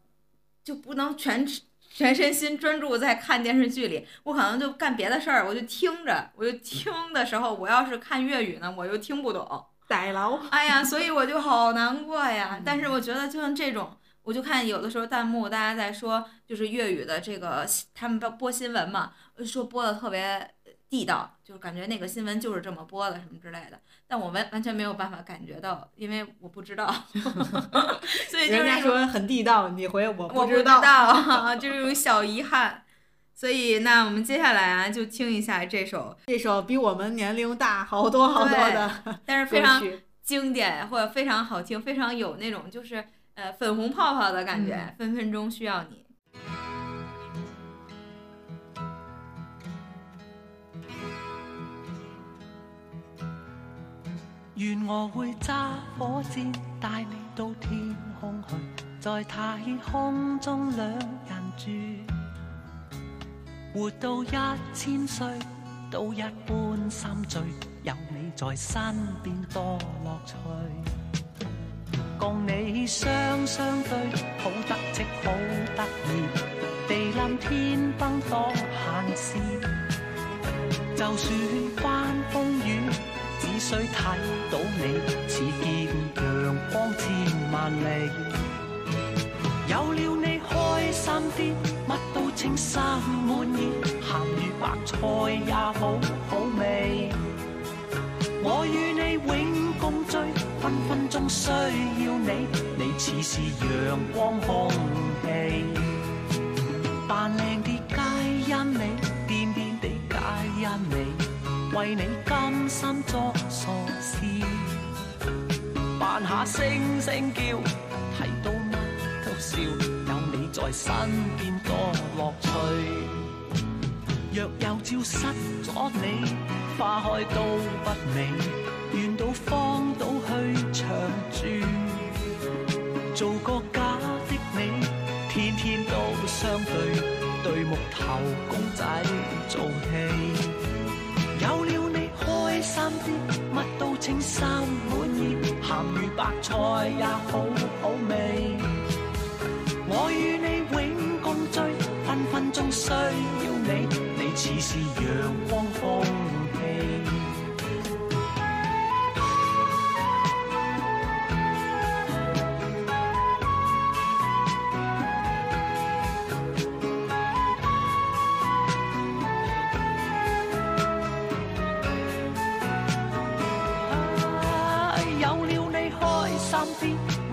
就不能全全身心专注在看电视剧里，我可能就干别的事儿，我就听着，我就听的时候，我要是看粤语呢，我又听不懂。逮牢！哎呀，所以我就好难过呀。但是我觉得就像这种。我就看有的时候弹幕大家在说，就是粤语的这个他们播播新闻嘛，说播的特别地道，就是感觉那个新闻就是这么播的什么之类的。但我完完全没有办法感觉到，因为我不知道。所以就是人家说很地道，你回我不知道，就是有小遗憾。所以那我们接下来啊，就听一下这首，这首比我们年龄大好多好多的，但是非常经典或者非常好听，非常有那种就是。呃粉红泡泡的感觉，分分钟需要你。愿我会揸火箭带你到天空去，在太空中两人住，活到一千岁，到一般心醉，有你在身边多乐趣。共你相相对，好得戚好得意，地冧天崩多閒事。就算翻風雨，只需睇到你，似見陽光千萬里。有了你，開心啲，乜都称心滿意，鹹魚白菜也好好味。我與你永共聚。分分钟需要你，你似是阳光空气，扮靓啲皆因你，癫癫啲皆因你，为你甘心作傻事，扮下星星叫，睇到乜都笑，有你在身边多乐趣。若有朝失咗你，花开都不美，愿到荒岛。吹长住，做个假的你，天天都相对，对木头公仔做戏。有了你开心啲，乜都称心满意，咸鱼白菜也好好味。我与你永共聚，分分钟需要你，你似是阳光风。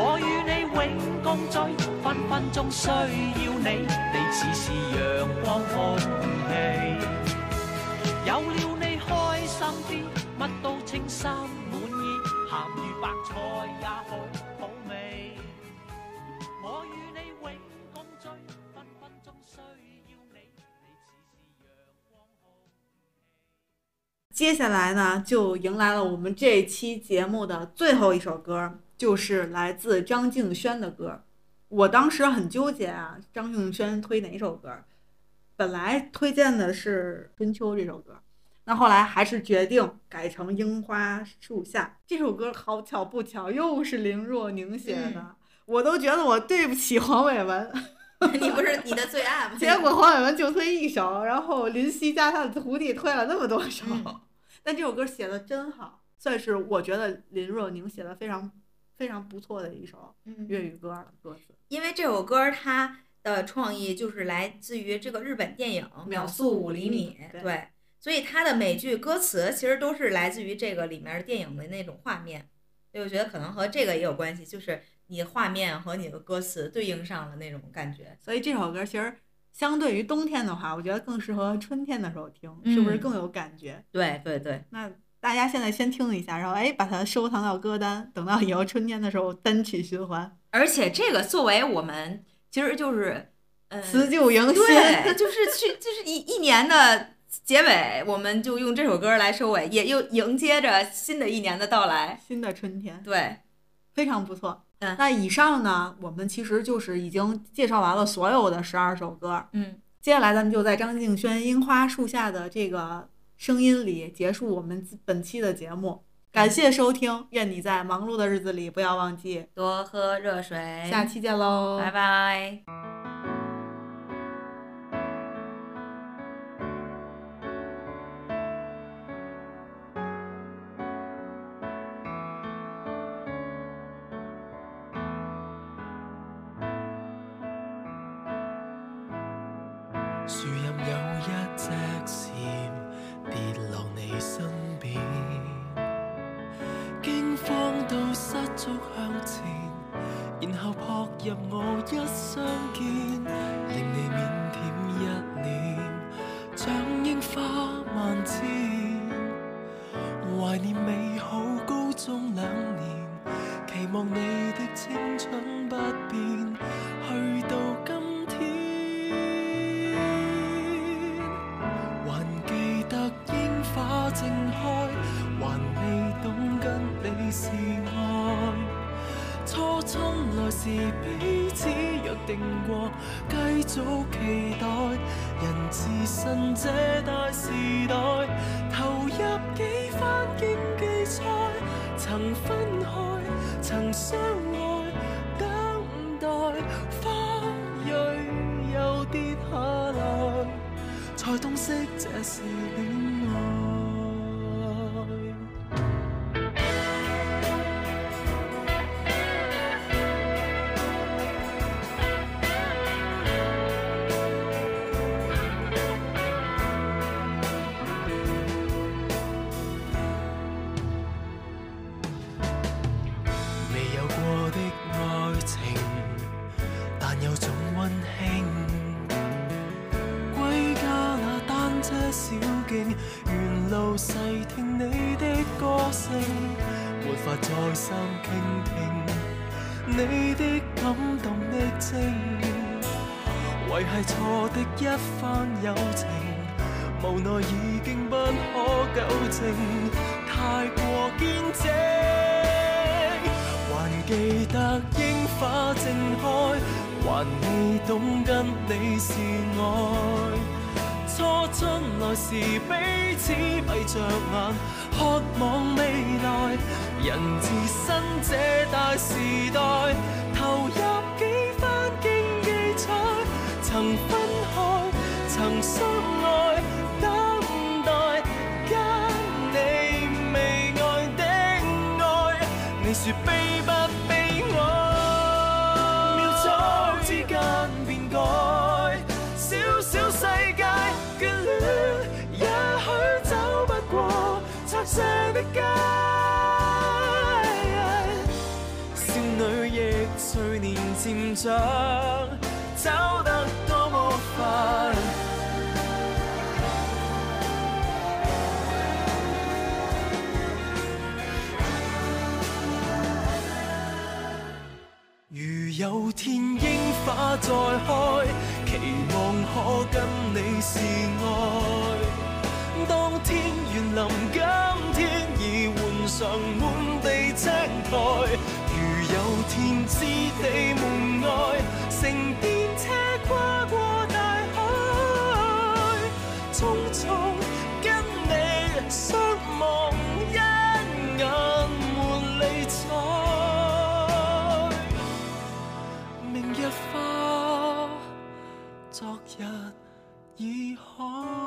我与你永共聚，分分钟需要你，你似是阳光空气。有了你开心啲，乜都称心满意，咸鱼白菜也好好味。我与你永共聚，分分钟需要你，你似是阳光空气。接下来呢，就迎来了我们这期节目的最后一首歌。就是来自张敬轩的歌，我当时很纠结啊，张敬轩推哪首歌？本来推荐的是《春秋》这首歌，那后来还是决定改成《樱花树下》这首歌。好巧不巧，又是林若宁写的，我都觉得我对不起黄伟文。你不是你的最爱吗？结果黄伟文就推一首，然后林夕加他的徒弟推了那么多首，但这首歌写的真好，算是我觉得林若宁写的非常。非常不错的一首粤语歌歌词，因为这首歌它的创意就是来自于这个日本电影《秒速五厘米》对，所以它的每句歌词其实都是来自于这个里面电影的那种画面，所以我觉得可能和这个也有关系，就是你画面和你的歌词对应上了那种感觉。所以这首歌其实相对于冬天的话，我觉得更适合春天的时候听，是不是更有感觉？对对对。那。大家现在先听一下，然后哎，把它收藏到歌单，等到以后春天的时候单曲循环。而且这个作为我们其实就是辞旧迎新，就是去就是一一年的结尾，我们就用这首歌来收尾，也又迎接着新的一年的到来，新的春天。对，非常不错。嗯，那以上呢，我们其实就是已经介绍完了所有的十二首歌。嗯，接下来咱们就在张敬轩《樱花树下》的这个。声音里结束我们本期的节目，感谢收听，愿你在忙碌的日子里不要忘记多喝热水，下期见喽，拜拜。小径，沿路细听你的歌声，没法再三倾听你的感动的证明，维系错的一番友情，无奈已经不可纠正，太过坚贞，还记得樱花正开，还未懂跟你是爱。初春来时，彼此闭着眼，渴望未来。人置身这大时代，投入几番竞技赛，曾分开，曾相爱，等待跟你未爱的爱。你说。上的街，少女亦随年渐长，走得多么快。如有天樱花再开，期望可跟你示爱，当天愿临。常满地青苔，如有天知地门外，乘电车跨过大海，匆匆跟你相望一眼，没理睬。明日花，昨日已开。